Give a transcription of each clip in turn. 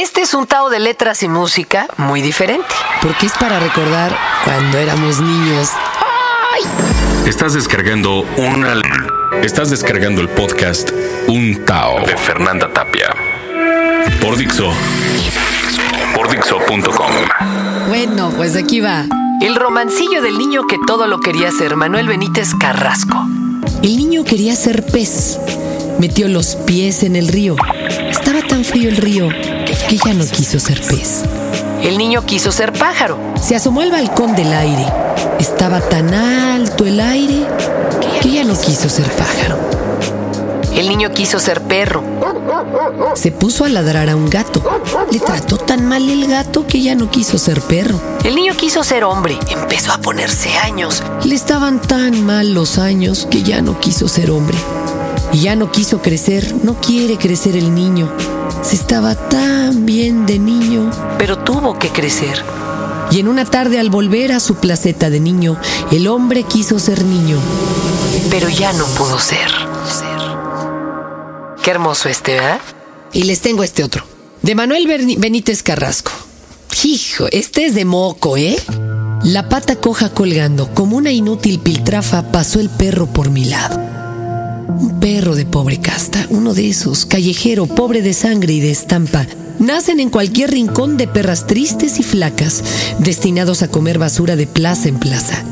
Este es un Tao de letras y música muy diferente. Porque es para recordar cuando éramos niños. Estás descargando una. Estás descargando el podcast Un Tao de Fernanda Tapia. Por Dixo. Por Dixo.com. Bueno, pues aquí va. El romancillo del niño que todo lo quería ser, Manuel Benítez Carrasco. El niño quería ser pez. Metió los pies en el río. Estaba tan frío el río que ya no quiso ser pez. El niño quiso ser pájaro. Se asomó al balcón del aire. Estaba tan alto el aire que ya no quiso ser pájaro. El niño quiso ser perro. Se puso a ladrar a un gato. Le trató tan mal el gato que ya no quiso ser perro. El niño quiso ser hombre. Empezó a ponerse años. Le estaban tan mal los años que ya no quiso ser hombre. Y ya no quiso crecer, no quiere crecer el niño. Se estaba tan bien de niño. Pero tuvo que crecer. Y en una tarde al volver a su placeta de niño, el hombre quiso ser niño. Pero ya no pudo ser. Qué hermoso este, ¿verdad? Y les tengo este otro. De Manuel Benítez Carrasco. Hijo, este es de moco, ¿eh? La pata coja colgando, como una inútil piltrafa, pasó el perro por mi lado. Un perro de pobre casta, uno de esos, callejero, pobre de sangre y de estampa. Nacen en cualquier rincón de perras tristes y flacas, destinados a comer basura de plaza en plaza.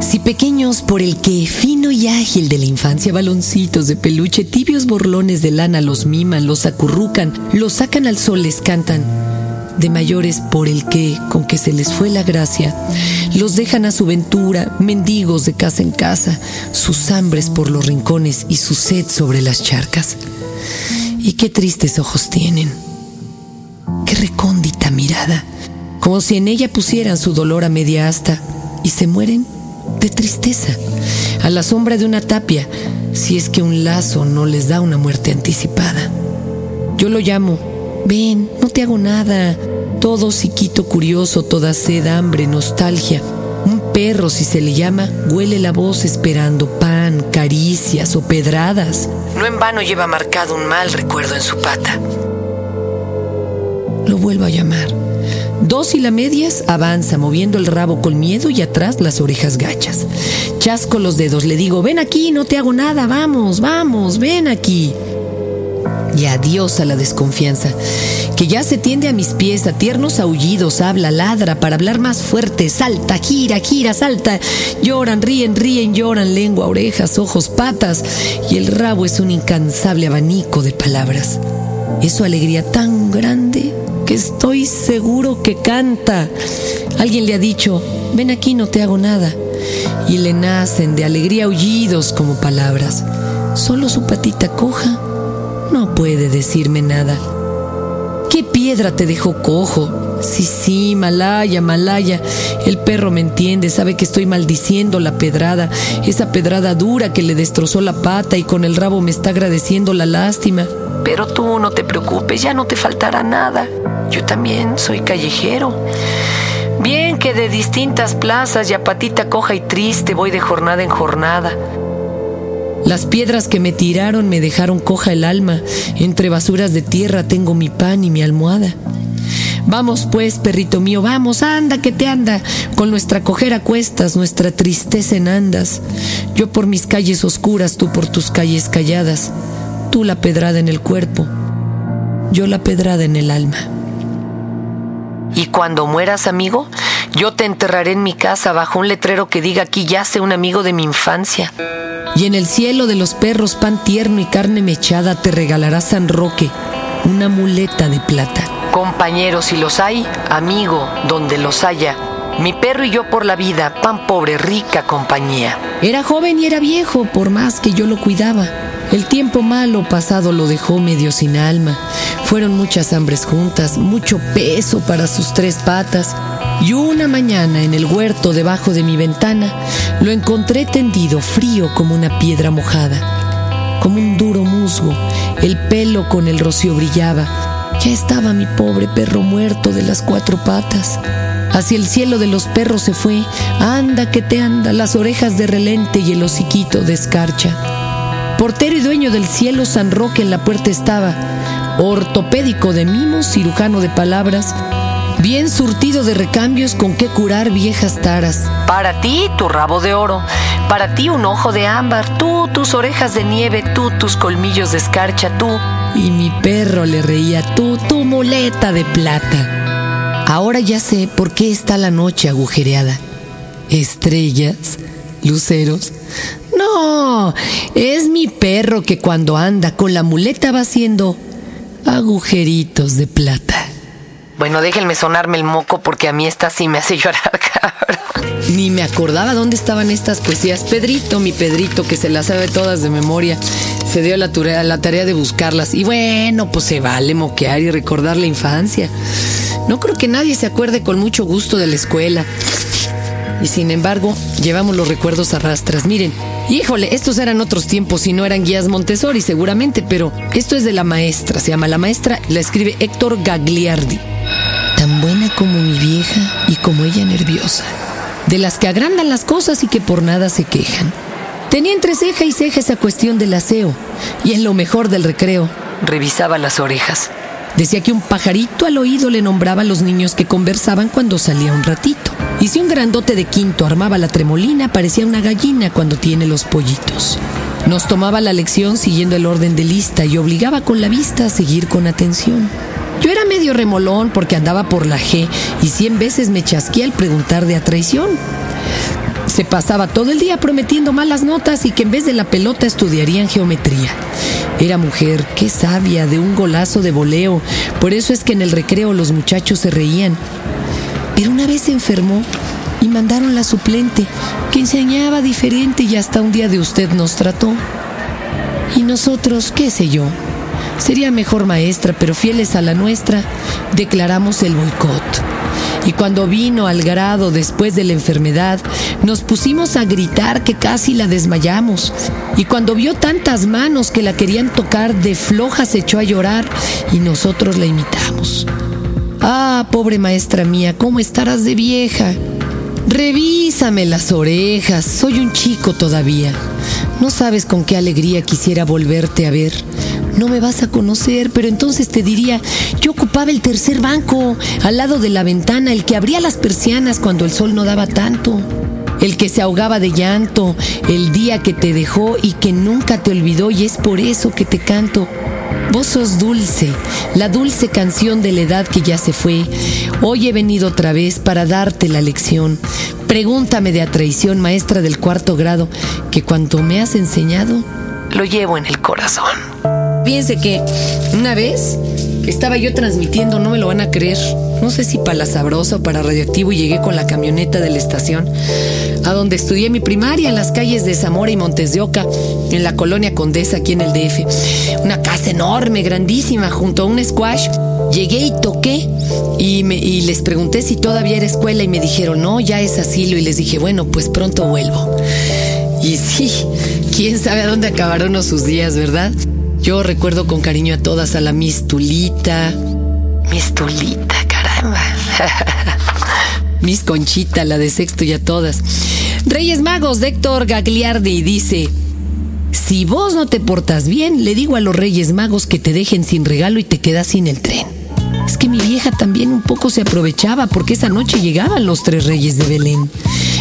Si pequeños por el que, fino y ágil de la infancia, baloncitos de peluche, tibios borlones de lana los miman, los acurrucan, los sacan al sol, les cantan. De mayores por el que, con que se les fue la gracia, los dejan a su ventura, mendigos de casa en casa, sus hambres por los rincones y su sed sobre las charcas. Y qué tristes ojos tienen, qué recóndita mirada, como si en ella pusieran su dolor a media asta y se mueren de tristeza, a la sombra de una tapia, si es que un lazo no les da una muerte anticipada. Yo lo llamo, ven, no te hago nada, todo psiquito curioso, toda sed, hambre, nostalgia. Perro, si se le llama, huele la voz esperando pan, caricias o pedradas. No en vano lleva marcado un mal recuerdo en su pata. Lo vuelvo a llamar. Dos y la medias avanza moviendo el rabo con miedo y atrás las orejas gachas. Chasco los dedos, le digo, ven aquí, no te hago nada, vamos, vamos, ven aquí. Y adiós a la desconfianza, que ya se tiende a mis pies, a tiernos aullidos, habla, ladra para hablar más fuerte, salta, gira, gira, salta. Lloran, ríen, ríen, lloran, lengua, orejas, ojos, patas, y el rabo es un incansable abanico de palabras. Es su alegría tan grande que estoy seguro que canta. Alguien le ha dicho, ven aquí, no te hago nada. Y le nacen de alegría aullidos como palabras. Solo su patita coja puede decirme nada. ¿Qué piedra te dejó cojo? Sí, sí, Malaya, Malaya. El perro me entiende, sabe que estoy maldiciendo la pedrada, esa pedrada dura que le destrozó la pata y con el rabo me está agradeciendo la lástima. Pero tú no te preocupes, ya no te faltará nada. Yo también soy callejero. Bien que de distintas plazas y a patita coja y triste voy de jornada en jornada. Las piedras que me tiraron me dejaron coja el alma. Entre basuras de tierra tengo mi pan y mi almohada. Vamos pues, perrito mío, vamos, anda que te anda, con nuestra cojera cuestas, nuestra tristeza en andas. Yo por mis calles oscuras, tú por tus calles calladas, tú la pedrada en el cuerpo, yo la pedrada en el alma. Y cuando mueras, amigo, yo te enterraré en mi casa bajo un letrero que diga aquí yace un amigo de mi infancia. Y en el cielo de los perros pan tierno y carne mechada te regalará San Roque, una muleta de plata. Compañeros, si los hay, amigo, donde los haya. Mi perro y yo por la vida, pan pobre, rica compañía. Era joven y era viejo, por más que yo lo cuidaba. El tiempo malo pasado lo dejó medio sin alma. Fueron muchas hambres juntas, mucho peso para sus tres patas. Y una mañana en el huerto debajo de mi ventana lo encontré tendido, frío como una piedra mojada, como un duro musgo. El pelo con el rocío brillaba. Ya estaba mi pobre perro muerto de las cuatro patas. Hacia el cielo de los perros se fue. Anda que te anda, las orejas de relente y el hociquito de escarcha. Portero y dueño del cielo, San Roque en la puerta estaba. ortopédico de mimos, cirujano de palabras, bien surtido de recambios con qué curar viejas taras. Para ti, tu rabo de oro. Para ti, un ojo de ámbar. Tú, tus orejas de nieve. Tú, tus colmillos de escarcha. Tú. Y mi perro le reía, tú, tu muleta de plata. Ahora ya sé por qué está la noche agujereada. Estrellas, luceros. No, es mi perro que cuando anda con la muleta va haciendo agujeritos de plata. Bueno, déjenme sonarme el moco porque a mí esta sí me hace llorar, cabrón. Ni me acordaba dónde estaban estas poesías. Pedrito, mi Pedrito, que se las sabe todas de memoria, se dio la, tarea, la tarea de buscarlas. Y bueno, pues se vale moquear y recordar la infancia. No creo que nadie se acuerde con mucho gusto de la escuela. Y sin embargo, llevamos los recuerdos a rastras. Miren, híjole, estos eran otros tiempos y no eran guías Montessori seguramente, pero esto es de la maestra. Se llama La Maestra, la escribe Héctor Gagliardi. Buena como mi vieja y como ella nerviosa. De las que agrandan las cosas y que por nada se quejan. Tenía entre ceja y ceja esa cuestión del aseo. Y en lo mejor del recreo, Revisaba las orejas. Decía que un pajarito al oído le nombraba a los niños que conversaban cuando salía un ratito. Y si un grandote de quinto armaba la tremolina, parecía una gallina cuando tiene los pollitos. Nos tomaba la lección siguiendo el orden de lista y obligaba con la vista a seguir con atención. Yo era medio remolón porque andaba por la G y cien veces me chasqué al preguntar de a traición. Se pasaba todo el día prometiendo malas notas y que en vez de la pelota estudiarían geometría. Era mujer, qué sabia, de un golazo de voleo. Por eso es que en el recreo los muchachos se reían. Pero una vez se enfermó y mandaron la suplente, que enseñaba diferente y hasta un día de usted nos trató. Y nosotros, qué sé yo, sería mejor maestra, pero fieles a la nuestra, declaramos el boicot. Y cuando vino al grado después de la enfermedad, nos pusimos a gritar que casi la desmayamos. Y cuando vio tantas manos que la querían tocar, de floja se echó a llorar y nosotros la imitamos. Ah, pobre maestra mía, ¿cómo estarás de vieja? Revísame las orejas, soy un chico todavía. No sabes con qué alegría quisiera volverte a ver. No me vas a conocer, pero entonces te diría, yo ocupaba el tercer banco, al lado de la ventana, el que abría las persianas cuando el sol no daba tanto. El que se ahogaba de llanto, el día que te dejó y que nunca te olvidó y es por eso que te canto. Vos sos dulce, la dulce canción de la edad que ya se fue. Hoy he venido otra vez para darte la lección. Pregúntame de a traición, maestra del cuarto grado, que cuanto me has enseñado, Lo llevo en el corazón. Fíjense que una vez estaba yo transmitiendo, no me lo van a creer, no sé si para la sabrosa o para radioactivo, y llegué con la camioneta de la estación a donde estudié mi primaria, en las calles de Zamora y Montes de Oca, en la colonia Condesa, aquí en el DF. Una casa enorme, grandísima, junto a un squash. Llegué y toqué y, les pregunté si todavía era escuela y me dijeron, no, ya es asilo. Y les dije, bueno, pues pronto vuelvo. Y sí, quién sabe a dónde acabaron sus días, ¿verdad? Yo recuerdo con cariño a todas, a la Miss Tulita, Miss Tulita, caramba. Miss Conchita, la de sexto y a todas. Reyes Magos de Héctor Gagliardi dice, si vos no te portas bien, le digo a los Reyes Magos que te dejen sin regalo y te quedas sin el tren. Es que mi vieja también un poco se aprovechaba porque esa noche llegaban los tres reyes de Belén.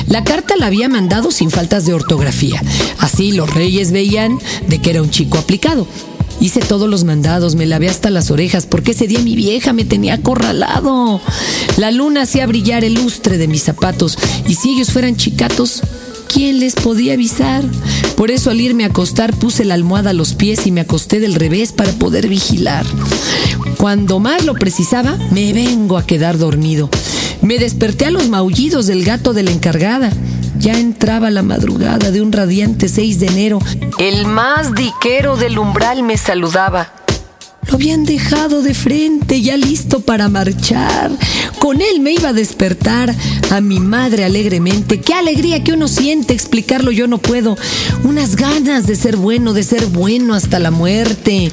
La carta la había mandado sin faltas de ortografía. Así los reyes veían de que era un chico aplicado. Hice todos los mandados, me lavé hasta las orejas porque ese día mi vieja me tenía acorralado. La luna hacía brillar el lustre de mis zapatos y si ellos fueran chicatos, ¿quién les podía avisar? Por eso al irme a acostar puse la almohada a los pies y me acosté del revés para poder vigilar. Cuando más lo precisaba, me vengo a quedar dormido. Me desperté a los maullidos del gato de la encargada. Ya entraba la madrugada de un radiante 6 de enero. El más diquero del umbral me saludaba. Lo habían dejado de frente, ya listo para marchar. Con él me iba a despertar a mi madre alegremente. Qué alegría que uno siente, explicarlo yo no puedo. Unas ganas de ser bueno, de ser bueno hasta la muerte.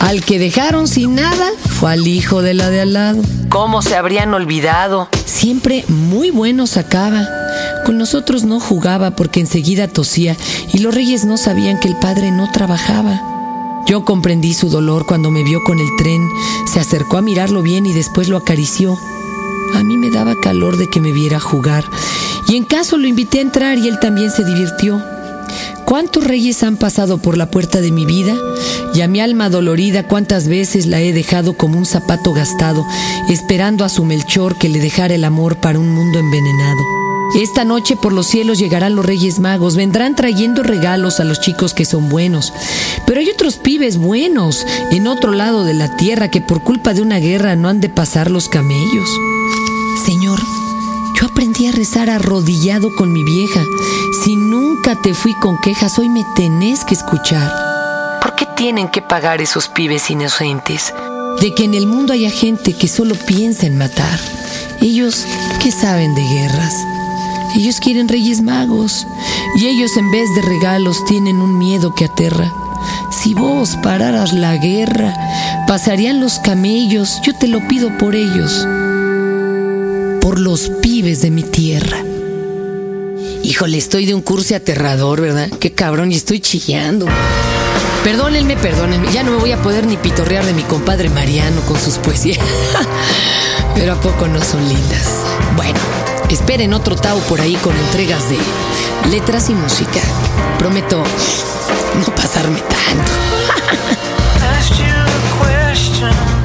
Al que dejaron sin nada fue al hijo de la de al lado. ¿Cómo se habrían olvidado? Siempre muy bueno sacaba. Con nosotros no jugaba porque enseguida tosía y los reyes no sabían que el padre no trabajaba. Yo comprendí su dolor cuando me vio con el tren, se acercó a mirarlo bien y después lo acarició. A mí me daba calor de que me viera jugar, y en caso lo invité a entrar y él también se divirtió. ¿Cuántos reyes han pasado por la puerta de mi vida? Y a mi alma dolorida cuántas veces la he dejado como un zapato gastado, esperando a su Melchor que le dejara el amor para un mundo envenenado. Esta noche por los cielos llegarán los Reyes Magos, vendrán trayendo regalos a los chicos que son buenos. Pero hay otros pibes buenos en otro lado de la tierra que por culpa de una guerra no han de pasar los camellos. Señor, yo aprendí a rezar arrodillado con mi vieja. Si nunca te fui con quejas, hoy me tenés que escuchar. ¿Por qué tienen que pagar esos pibes inocentes? De que en el mundo haya gente que solo piensa en matar. Ellos, ¿qué saben de guerras? Ellos quieren reyes magos y ellos en vez de regalos tienen un miedo que aterra. Si vos pararas la guerra, pasarían los camellos, yo te lo pido por ellos, por los pibes de mi tierra. Híjole, estoy de un curso aterrador, ¿verdad? Qué cabrón, y estoy chillando. Perdónenme, perdónenme, ya no me voy a poder ni pitorrear de mi compadre Mariano con sus poesías. Pero a poco no son lindas. Bueno. Esperen otro Tao por ahí con entregas de letras y música. Prometo no pasarme tanto.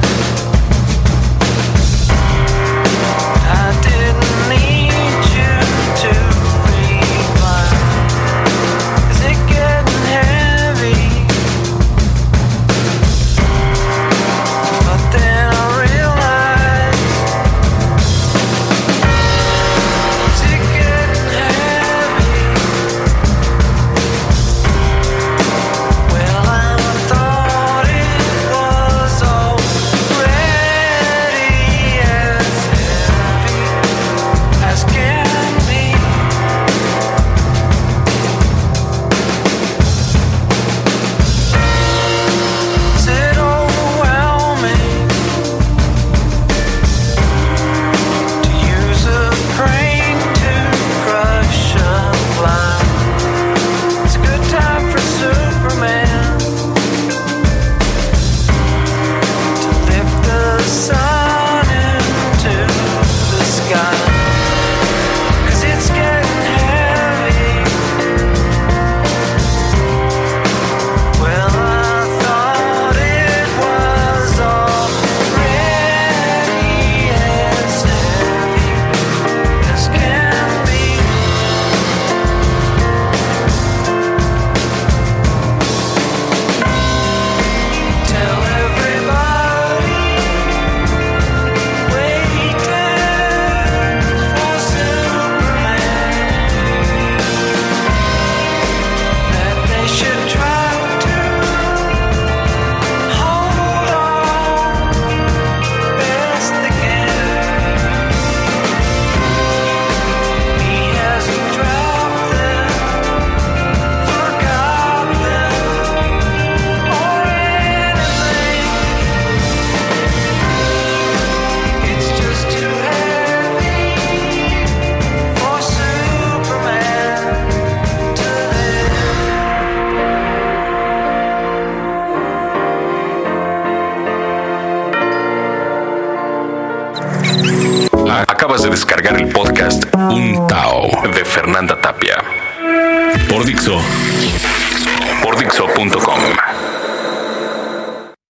Dixo. Por Dixo.com.